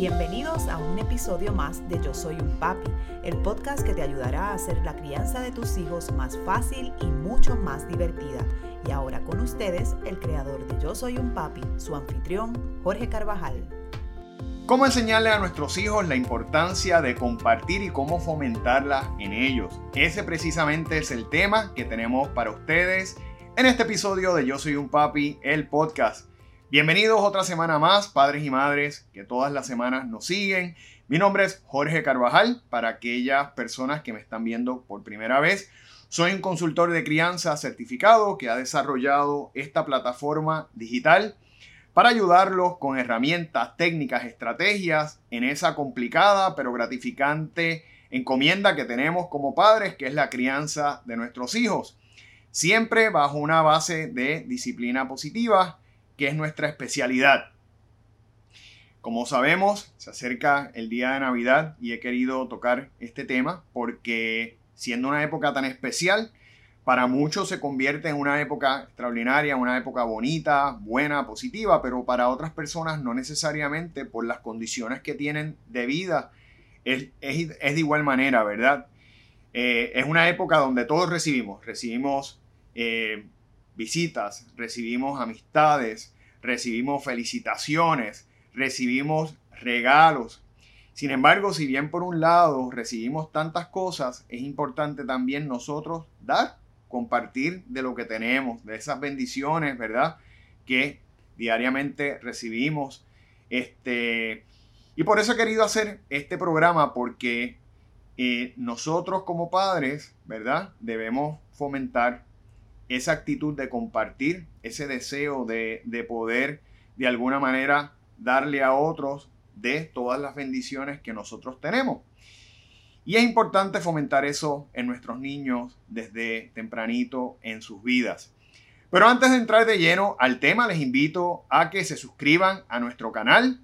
Bienvenidos a un episodio más de Yo Soy un Papi, el podcast que te ayudará a hacer la crianza de tus hijos más fácil y mucho más divertida. Y ahora con ustedes, el creador de Yo Soy un Papi, su anfitrión, Jorge Carvajal. ¿Cómo enseñarle a nuestros hijos la importancia de compartir y cómo fomentarla en ellos? Ese precisamente es el tema que tenemos para ustedes en este episodio de Yo Soy un Papi, el podcast. Bienvenidos otra semana más, padres y madres que todas las semanas nos siguen. Mi nombre es Jorge Carvajal, para aquellas personas que me están viendo por primera vez. Soy un consultor de crianza certificado que ha desarrollado esta plataforma digital para ayudarlos con herramientas, técnicas, estrategias en esa complicada pero gratificante encomienda que tenemos como padres, que es la crianza de nuestros hijos. Siempre bajo una base de disciplina positiva que es nuestra especialidad. Como sabemos, se acerca el día de Navidad y he querido tocar este tema porque siendo una época tan especial, para muchos se convierte en una época extraordinaria, una época bonita, buena, positiva, pero para otras personas no necesariamente por las condiciones que tienen de vida es, de igual manera, ¿verdad? Eh, es una época donde todos recibimos, recibimos eh, visitas, recibimos amistades, recibimos felicitaciones, recibimos regalos. Sin embargo, si bien por un lado recibimos tantas cosas, es importante también nosotros dar, compartir de lo que tenemos, de esas bendiciones, ¿verdad? Que diariamente recibimos. Este, y por eso he querido hacer este programa, porque eh, nosotros como padres, ¿verdad? Debemos fomentar esa actitud de compartir, ese deseo de, poder de alguna manera darle a otros de todas las bendiciones que nosotros tenemos. Y es importante fomentar eso en nuestros niños desde tempranito en sus vidas. Pero antes de entrar de lleno al tema, les invito a que se suscriban a nuestro canal,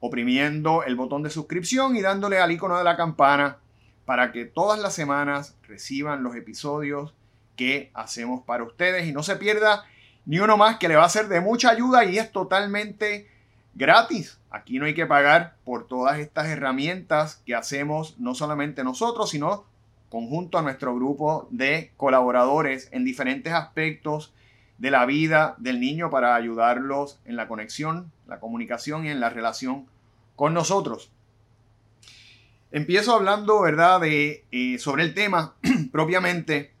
oprimiendo el botón de suscripción y dándole al icono de la campana para que todas las semanas reciban los episodios que hacemos para ustedes y no se pierda ni uno más que le va a ser de mucha ayuda y es totalmente gratis. Aquí no hay que pagar por todas estas herramientas que hacemos no solamente nosotros, sino conjunto a nuestro grupo de colaboradores en diferentes aspectos de la vida del niño para ayudarlos en la conexión, la comunicación y en la relación con nosotros. Empiezo hablando, ¿verdad?, de, eh, sobre el tema propiamente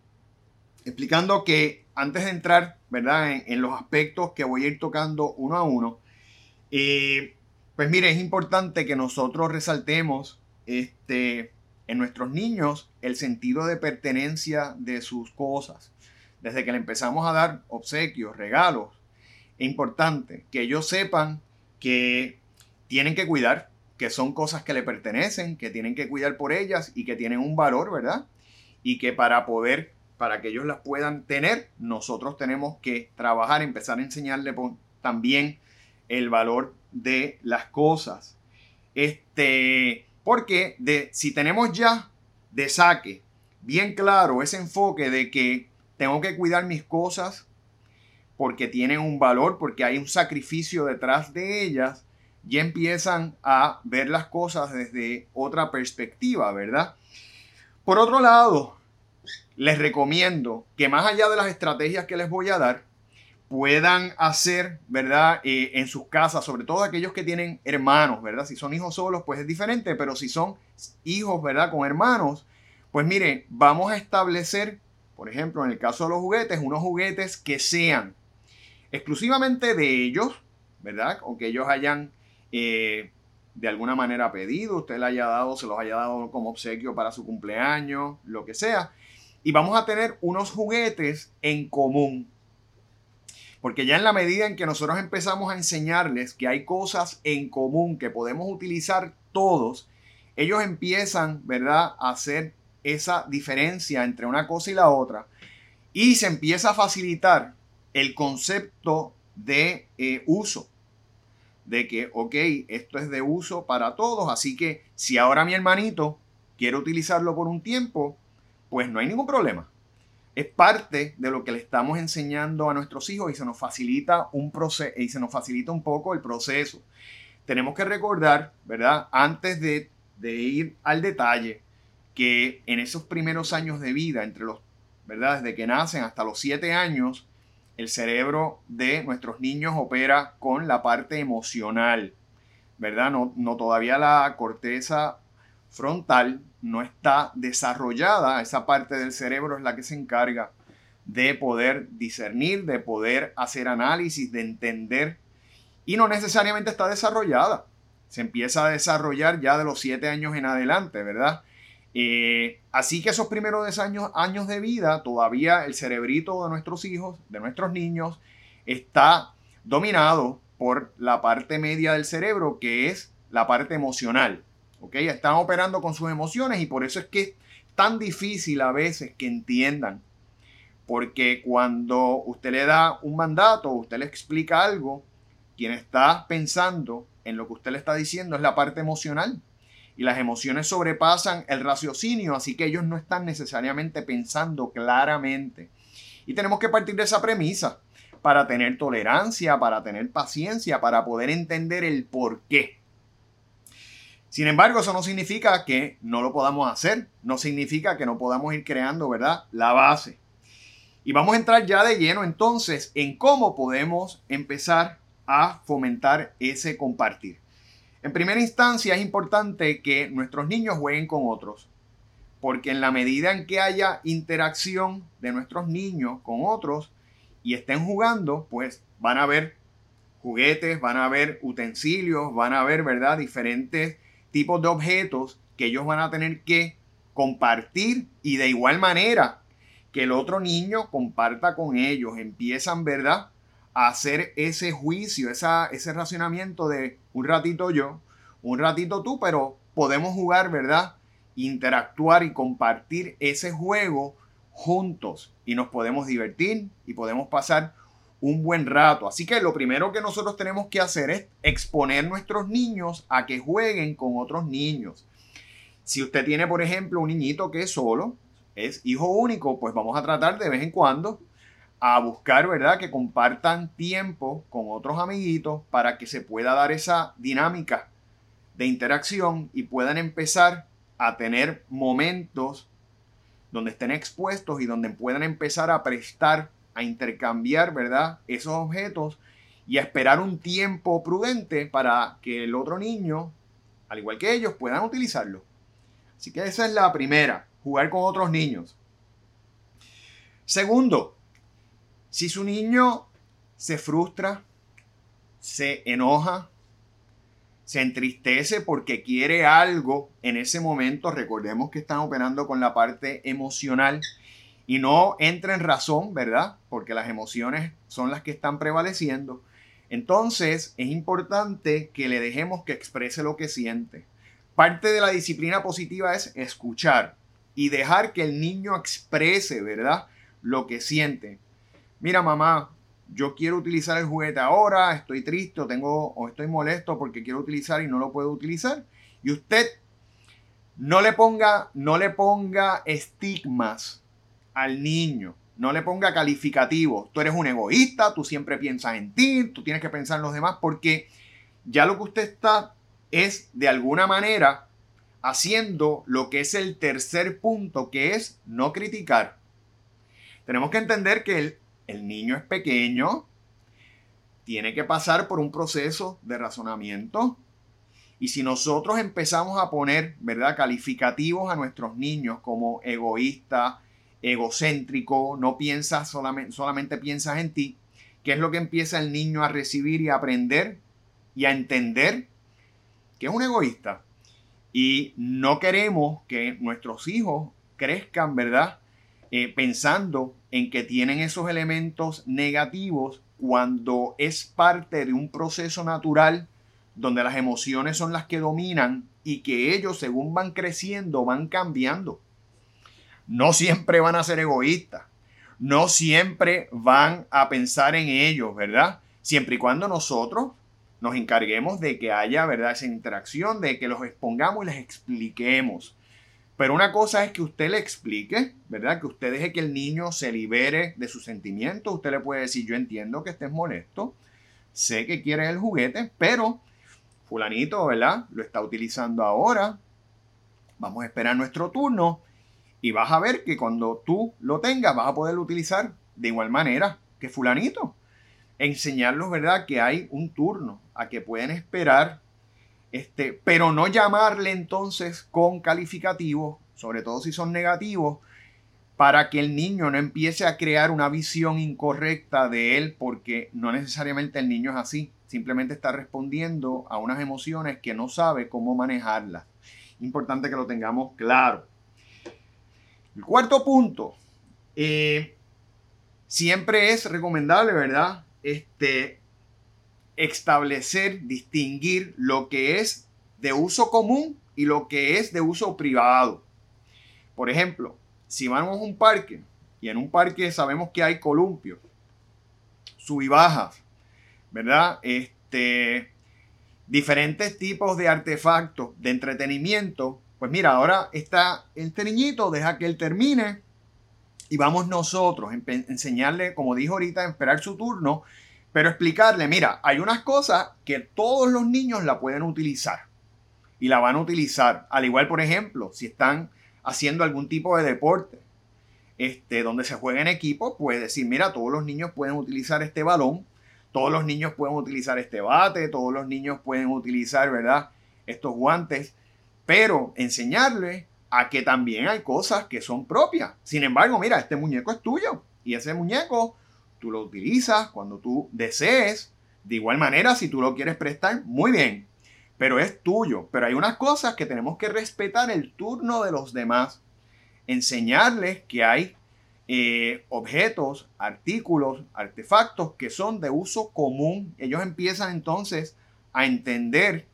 explicando que antes de entrar, ¿verdad? En, los aspectos que voy a ir tocando uno a uno, eh, pues mire, es importante que nosotros resaltemos este, en nuestros niños el sentido de pertenencia de sus cosas. Desde que le empezamos a dar obsequios, regalos, es importante que ellos sepan que tienen que cuidar, que son cosas que le pertenecen, que tienen que cuidar por ellas y que tienen un valor, ¿verdad? Y que para poder para que ellos las puedan tener, nosotros tenemos que trabajar, empezar a enseñarle también el valor de las cosas. Este, porque de, si tenemos ya de saque bien claro ese enfoque de que tengo que cuidar mis cosas porque tienen un valor, porque hay un sacrificio detrás de ellas, ya empiezan a ver las cosas desde otra perspectiva, ¿verdad? Por otro lado, les recomiendo que más allá de las estrategias que les voy a dar, puedan hacer, ¿verdad? Eh, en sus casas, sobre todo aquellos que tienen hermanos, ¿verdad? Si son hijos solos, pues es diferente, pero si son hijos, ¿verdad? Con hermanos, pues mire, vamos a establecer, por ejemplo, en el caso de los juguetes, unos juguetes que sean exclusivamente de ellos, ¿verdad? O que ellos hayan eh, de alguna manera pedido, usted le haya dado, se los haya dado como obsequio para su cumpleaños, lo que sea y vamos a tener unos juguetes en común. Porque ya en la medida en que nosotros empezamos a enseñarles que hay cosas en común que podemos utilizar todos, ellos empiezan, ¿verdad?, a hacer esa diferencia entre una cosa y la otra. Y se empieza a facilitar el concepto de eh, uso. De que, ok, esto es de uso para todos, así que si ahora mi hermanito quiere utilizarlo por un tiempo, pues no hay ningún problema. Es parte de lo que le estamos enseñando a nuestros hijos y se nos facilita un proceso y se nos facilita un poco el proceso. tenemos que recordar, ¿verdad? Antes de, de ir al detalle, que en esos primeros años de vida, entre los, ¿verdad? Desde que nacen hasta los siete años, el cerebro de nuestros niños opera con la parte emocional, ¿verdad? No, no todavía la corteza frontal no está desarrollada, esa parte del cerebro es la que se encarga de poder discernir, de poder hacer análisis, de entender, y no necesariamente está desarrollada. Se empieza a desarrollar ya de los siete años en adelante, ¿verdad? Eh, así que esos primeros años, años de vida, todavía el cerebrito de nuestros hijos, de nuestros niños, está dominado por la parte media del cerebro, que es la parte emocional. ¿Ok? Están operando con sus emociones y por eso es que es tan difícil a veces que entiendan. Porque cuando usted le da un mandato, usted le explica algo, quien está pensando en lo que usted le está diciendo es la parte emocional y las emociones sobrepasan el raciocinio, así que ellos no están necesariamente pensando claramente. Y tenemos que partir de esa premisa para tener tolerancia, para tener paciencia, para poder entender el por qué. Sin embargo, eso no significa que no lo podamos hacer, no significa que no podamos ir creando, ¿verdad? La base. Y vamos a entrar ya de lleno entonces en cómo podemos empezar a fomentar ese compartir. En primera instancia es importante que nuestros niños jueguen con otros, porque en la medida en que haya interacción de nuestros niños con otros y estén jugando, pues van a ver juguetes, van a ver utensilios, van a ver, ¿verdad? Diferentes tipos de objetos que ellos van a tener que compartir y de igual manera que el otro niño comparta con ellos, empiezan, ¿verdad? hacer ese juicio, ese racionamiento de un ratito yo, un ratito tú, pero podemos jugar, ¿verdad? Interactuar y compartir ese juego juntos y nos podemos divertir y podemos pasar un buen rato. Así que lo primero que nosotros tenemos que hacer es exponer nuestros niños a que jueguen con otros niños. Si usted tiene, por ejemplo, un niñito que es solo, es hijo único, pues vamos a tratar de vez en cuando a buscar, ¿verdad? Que compartan tiempo con otros amiguitos para que se pueda dar esa dinámica de interacción y puedan empezar a tener momentos donde estén expuestos y donde puedan empezar a prestar, a intercambiar, ¿verdad? Esos objetos y a esperar un tiempo prudente para que el otro niño, al igual que ellos, puedan utilizarlo. Así que esa es la primera, jugar con otros niños. Segundo, si su niño se frustra, se enoja, se entristece porque quiere algo en ese momento, recordemos que están operando con la parte emocional y no entra en razón, ¿verdad? Porque las emociones son las que están prevaleciendo. Entonces es importante que le dejemos que exprese lo que siente. Parte de la disciplina positiva es escuchar y dejar que el niño exprese, ¿verdad? Lo que siente mira mamá, yo quiero utilizar el juguete ahora, estoy triste o, tengo, o estoy molesto porque quiero utilizar y no lo puedo utilizar. Y usted no le ponga, no le ponga estigmas al niño. No le ponga calificativos. Tú eres un egoísta, tú siempre piensas en ti, tú tienes que pensar en los demás, porque ya lo que usted está es de alguna manera haciendo lo que es el tercer punto, que es no criticar. Tenemos que entender que el, el niño es pequeño, tiene que pasar por un proceso de razonamiento. Y si nosotros empezamos a poner, ¿verdad?, calificativos a nuestros niños como egoísta, egocéntrico, no piensas solamente, piensas en ti, ¿qué es lo que empieza el niño a recibir y a aprender y a entender? Que es un egoísta. Y no queremos que nuestros hijos crezcan, ¿verdad? Eh, pensando en que tienen esos elementos negativos cuando es parte de un proceso natural donde las emociones son las que dominan y que ellos según van creciendo van cambiando. No siempre van a ser egoístas, no siempre van a pensar en ellos, ¿verdad? Siempre y cuando nosotros nos encarguemos de que haya, ¿verdad? Esa interacción, de que los expongamos y les expliquemos. Pero una cosa es que usted le explique, ¿verdad? Que usted deje que el niño se libere de sus sentimientos. Usted le puede decir, yo entiendo que estés molesto, sé que quieres el juguete, pero fulanito, ¿verdad? Lo está utilizando ahora. Vamos a esperar nuestro turno y vas a ver que cuando tú lo tengas vas a poderlo utilizar de igual manera que fulanito. Enseñarlos, ¿verdad? Que hay un turno, a que pueden esperar, este, pero no llamarle entonces con calificativos, sobre todo si son negativos, para que el niño no empiece a crear una visión incorrecta de él, porque no necesariamente el niño es así, simplemente está respondiendo a unas emociones que no sabe cómo manejarlas. Importante que lo tengamos claro. El cuarto punto, eh, siempre es recomendable, ¿verdad? Este, establecer, distinguir lo que es de uso común y lo que es de uso privado. Por ejemplo, si vamos a un parque y en un parque sabemos que hay columpios, sub y bajas, ¿verdad? Este, diferentes tipos de artefactos de entretenimiento, pues mira, ahora está este niñito, deja que él termine y vamos nosotros a enseñarle, como dijo ahorita, a esperar su turno, pero explicarle, mira, hay unas cosas que todos los niños la pueden utilizar y la van a utilizar. Al igual, por ejemplo, si están haciendo algún tipo de deporte este, donde se juega en equipo, puede decir, mira, todos los niños pueden utilizar este balón, todos los niños pueden utilizar este bate, todos los niños pueden utilizar, ¿verdad? Estos guantes, pero enseñarle a que también hay cosas que son propias. Sin embargo, mira, este muñeco es tuyo y ese muñeco tú lo utilizas cuando tú desees. De igual manera, si tú lo quieres prestar, muy bien pero es tuyo. Pero hay unas cosas que tenemos que respetar el turno de los demás. Enseñarles que hay eh, objetos, artículos, artefactos que son de uso común. Ellos empiezan entonces a entender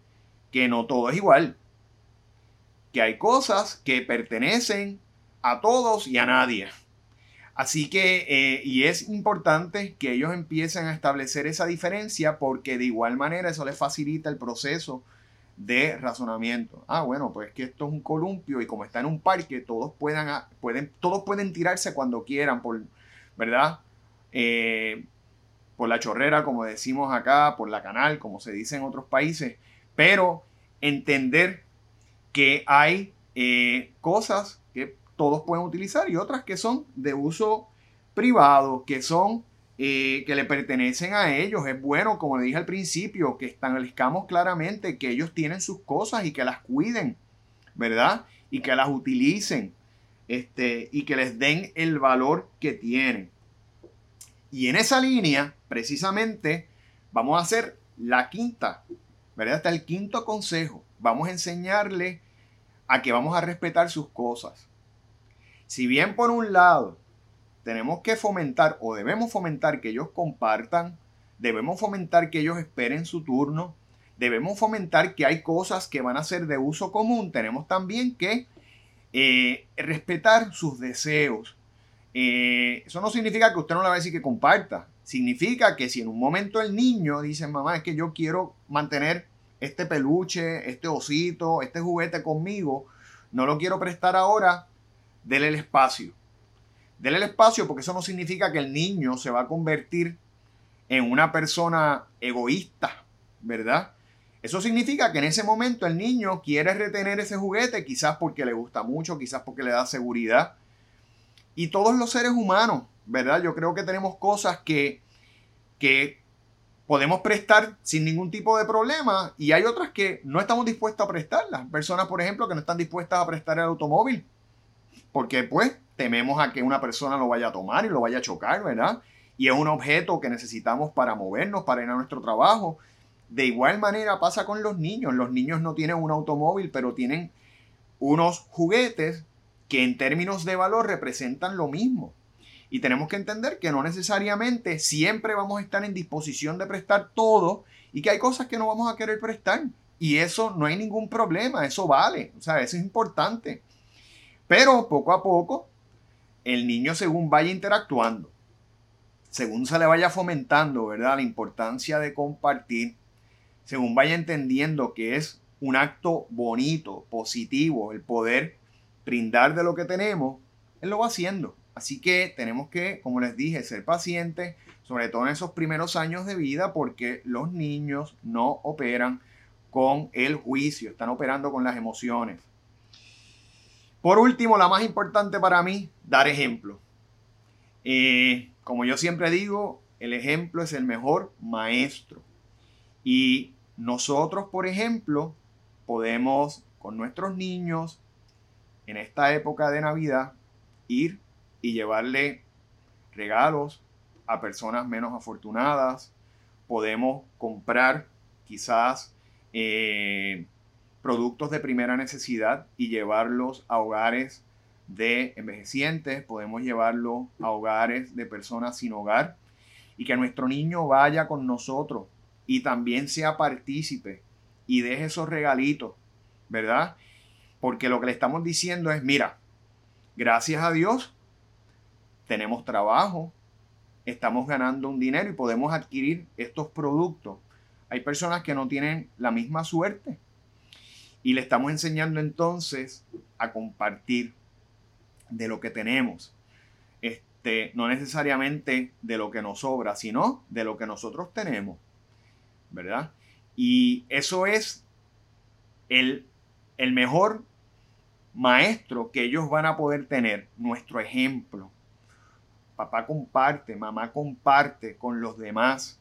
que no todo es igual. Que hay cosas que pertenecen a todos y a nadie. Así que, eh, y es importante que ellos empiecen a establecer esa diferencia porque de igual manera eso les facilita el proceso de razonamiento. Ah, bueno, pues que esto es un columpio y como está en un parque, todos, puedan, pueden, todos pueden tirarse cuando quieran, por, ¿verdad? Eh, por la chorrera, como decimos acá, por la canal, como se dice en otros países, pero entender que hay eh, cosas que todos pueden utilizar y otras que son de uso privado, que son eh, que le pertenecen a ellos. Es bueno, como le dije al principio, que establezcamos claramente que ellos tienen sus cosas y que las cuiden, ¿verdad? Y que las utilicen este, y que les den el valor que tienen. Y en esa línea, precisamente, vamos a hacer la quinta, ¿verdad? Hasta el quinto consejo. Vamos a enseñarle a que vamos a respetar sus cosas. Si bien por un lado tenemos que fomentar o debemos fomentar que ellos compartan, debemos fomentar que ellos esperen su turno, debemos fomentar que hay cosas que van a ser de uso común, tenemos también que eh, respetar sus deseos. Eh, eso no significa que usted no le va a decir que comparta, significa que si en un momento el niño dice, mamá, es que yo quiero mantener este peluche, este osito, este juguete conmigo, no lo quiero prestar ahora, Dele el espacio. Dele el espacio porque eso no significa que el niño se va a convertir en una persona egoísta, ¿verdad? Eso significa que en ese momento el niño quiere retener ese juguete, quizás porque le gusta mucho, quizás porque le da seguridad. Y todos los seres humanos, ¿verdad? Yo creo que tenemos cosas que, que podemos prestar sin ningún tipo de problema y hay otras que no estamos dispuestos a prestarlas. Personas, por ejemplo, que no están dispuestas a prestar el automóvil porque pues tememos a que una persona lo vaya a tomar y lo vaya a chocar, ¿verdad? Y es un objeto que necesitamos para movernos, para ir a nuestro trabajo. De igual manera pasa con los niños. Los niños no tienen un automóvil, pero tienen unos juguetes que en términos de valor representan lo mismo. Y tenemos que entender que no necesariamente siempre vamos a estar en disposición de prestar todo y que hay cosas que no vamos a querer prestar. Y eso no hay ningún problema, eso vale, o sea, eso es importante. Pero poco a poco, el niño según vaya interactuando, según se le vaya fomentando, ¿verdad? La importancia de compartir, según vaya entendiendo que es un acto bonito, positivo, el poder brindar de lo que tenemos, él lo va haciendo. Así que tenemos que, como les dije, ser pacientes, sobre todo en esos primeros años de vida, porque los niños no operan con el juicio, están operando con las emociones. Por último, la más importante para mí, dar ejemplo. Eh, como yo siempre digo, el ejemplo es el mejor maestro. Y nosotros, por ejemplo, podemos con nuestros niños en esta época de Navidad ir y llevarle regalos a personas menos afortunadas. Podemos comprar quizás eh, productos de primera necesidad y llevarlos a hogares de envejecientes, podemos llevarlos a hogares de personas sin hogar y que nuestro niño vaya con nosotros y también sea partícipe y deje esos regalitos, ¿verdad? Porque lo que le estamos diciendo es, mira, gracias a Dios tenemos trabajo, estamos ganando un dinero y podemos adquirir estos productos. Hay personas que no tienen la misma suerte y le estamos enseñando entonces a compartir de lo que tenemos. Este, no necesariamente de lo que nos sobra, sino de lo que nosotros tenemos. ¿Verdad? Y eso es el, el mejor maestro que ellos van a poder tener, nuestro ejemplo. Papá comparte, mamá comparte con los demás.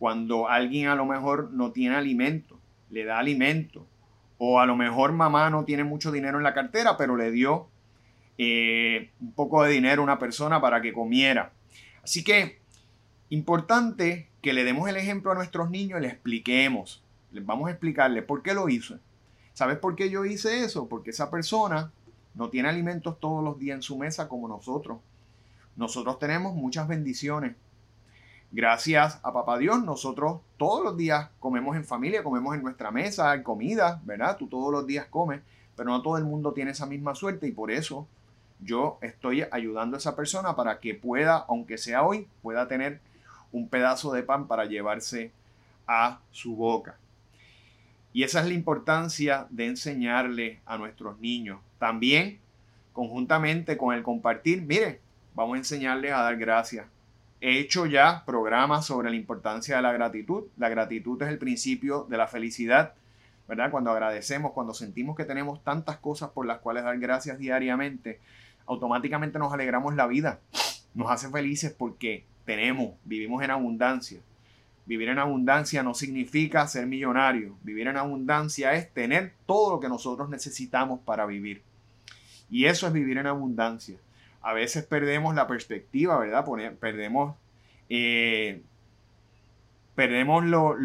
Cuando alguien a lo mejor no tiene alimento, le da alimento. O a lo mejor mamá no tiene mucho dinero en la cartera, pero le dio eh, un poco de dinero a una persona para que comiera. Así que, importante que le demos el ejemplo a nuestros niños y le expliquemos. Les vamos a explicarle por qué lo hizo. ¿Sabes por qué yo hice eso? Porque esa persona no tiene alimentos todos los días en su mesa como nosotros. Nosotros tenemos muchas bendiciones. Gracias a Papá Dios, nosotros todos los días comemos en familia, comemos en nuestra mesa, hay comida, ¿verdad? Tú todos los días comes, pero no todo el mundo tiene esa misma suerte y por eso yo estoy ayudando a esa persona para que pueda, aunque sea hoy, pueda tener un pedazo de pan para llevarse a su boca. Y esa es la importancia de enseñarle a nuestros niños. También, conjuntamente con el compartir, mire, vamos a enseñarles a dar gracias. He hecho ya programas sobre la importancia de la gratitud. La gratitud es el principio de la felicidad, ¿verdad? Cuando agradecemos, cuando sentimos que tenemos tantas cosas por las cuales dar gracias diariamente, automáticamente nos alegramos la vida. Nos hace felices porque tenemos, vivimos en abundancia. Vivir en abundancia no significa ser millonario. Vivir en abundancia es tener todo lo que nosotros necesitamos para vivir. Y eso es vivir en abundancia a veces perdemos la perspectiva, ¿verdad? Perdemos, eh, perdemos lo,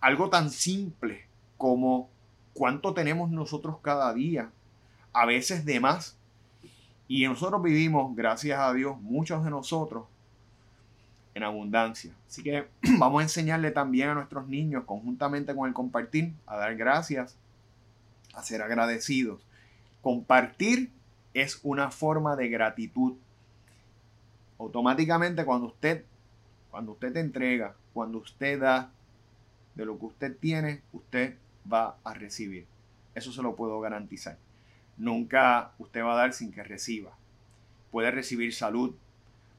algo tan simple como cuánto tenemos nosotros cada día, a veces de más. Y nosotros vivimos, gracias a Dios, muchos de nosotros en abundancia. Así que vamos a enseñarle también a nuestros niños, conjuntamente con el compartir, a dar gracias, a ser agradecidos. Compartir es una forma de gratitud. Automáticamente cuando usted, cuando usted te entrega, cuando usted da de lo que usted tiene, usted va a recibir. Eso se lo puedo garantizar. Nunca usted va a dar sin que reciba. Puede recibir salud,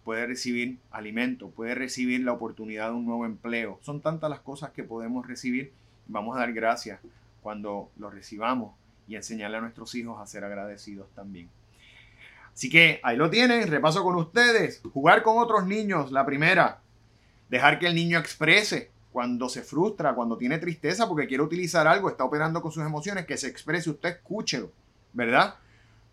puede recibir alimento, puede recibir la oportunidad de un nuevo empleo. Son tantas las cosas que podemos recibir. Vamos a dar gracias cuando lo recibamos y enseñarle a nuestros hijos a ser agradecidos también. Así que ahí lo tienen, repaso con ustedes. Jugar con otros niños, la primera. Dejar que el niño exprese cuando se frustra, cuando tiene tristeza porque quiere utilizar algo, está operando con sus emociones, que se exprese, usted escúchelo, ¿verdad?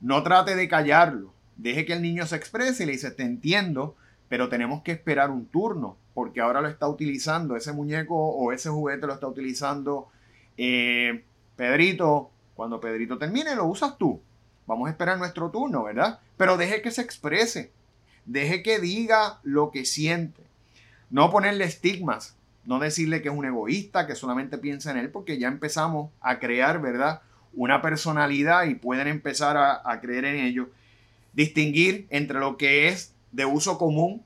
No trate de callarlo. Deje que el niño se exprese y le dice, te entiendo, pero tenemos que esperar un turno, porque ahora lo está utilizando, ese muñeco o ese juguete lo está utilizando eh, Pedrito. Cuando Pedrito termine, lo usas tú. Vamos a esperar nuestro turno, ¿verdad? Pero deje que se exprese. Deje que diga lo que siente. No ponerle estigmas. No decirle que es un egoísta, que solamente piensa en él, porque ya empezamos a crear, ¿verdad? Una personalidad y pueden empezar a, creer en ello. Distinguir entre lo que es de uso común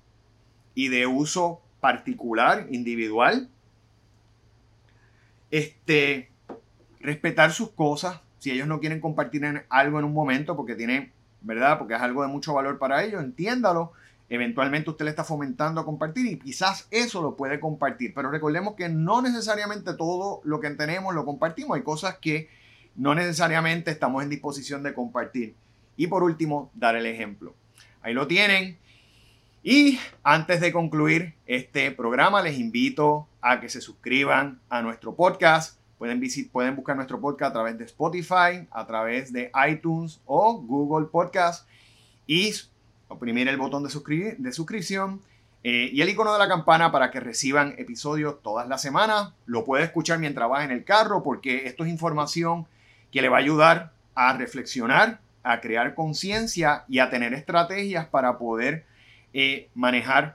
y de uso particular, individual. Este, respetar sus cosas, si ellos no quieren compartir algo en un momento porque tiene, ¿verdad? Porque es algo de mucho valor para ellos, entiéndalo. eventualmente usted le está fomentando a compartir y quizás eso lo puede compartir. Pero recordemos que no necesariamente todo lo que tenemos lo compartimos. Hay cosas que no necesariamente estamos en disposición de compartir. Y por último, dar el ejemplo. Ahí lo tienen. Y antes de concluir este programa, les invito a que se suscriban a nuestro podcast. Pueden, pueden buscar nuestro podcast a través de Spotify, a través de iTunes o Google Podcast y oprimir el botón de, de suscripción eh, y el icono de la campana para que reciban episodios todas las semanas. Lo puede escuchar mientras va en el carro porque esto es información que le va a ayudar a reflexionar, a crear conciencia y a tener estrategias para poder eh, manejar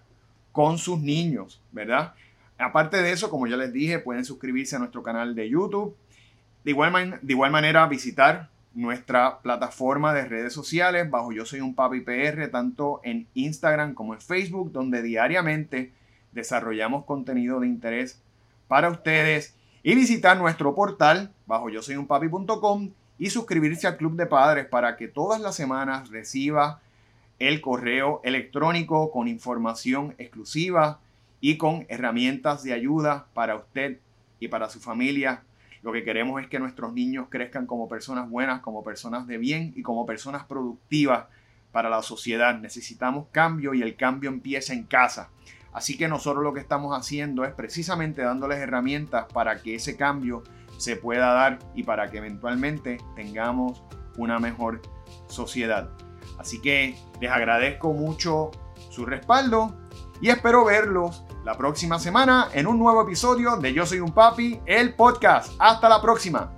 con sus niños, ¿verdad? Aparte de eso, como ya les dije, pueden suscribirse a nuestro canal de YouTube. De igual, de igual manera, visitar nuestra plataforma de redes sociales bajo Yo Soy un Papi PR, tanto en Instagram como en Facebook, donde diariamente desarrollamos contenido de interés para ustedes. Y visitar nuestro portal bajo yo soy un papi.com y suscribirse al Club de Padres para que todas las semanas reciba el correo electrónico con información exclusiva y con herramientas de ayuda para usted y para su familia. Lo que queremos es que nuestros niños crezcan como personas buenas, como personas de bien y como personas productivas para la sociedad. Necesitamos cambio y el cambio empieza en casa. Así que nosotros lo que estamos haciendo es precisamente dándoles herramientas para que ese cambio se pueda dar y para que eventualmente tengamos una mejor sociedad. Así que les agradezco mucho su respaldo y espero verlos la próxima semana en un nuevo episodio de Yo Soy un Papi, el podcast. Hasta la próxima.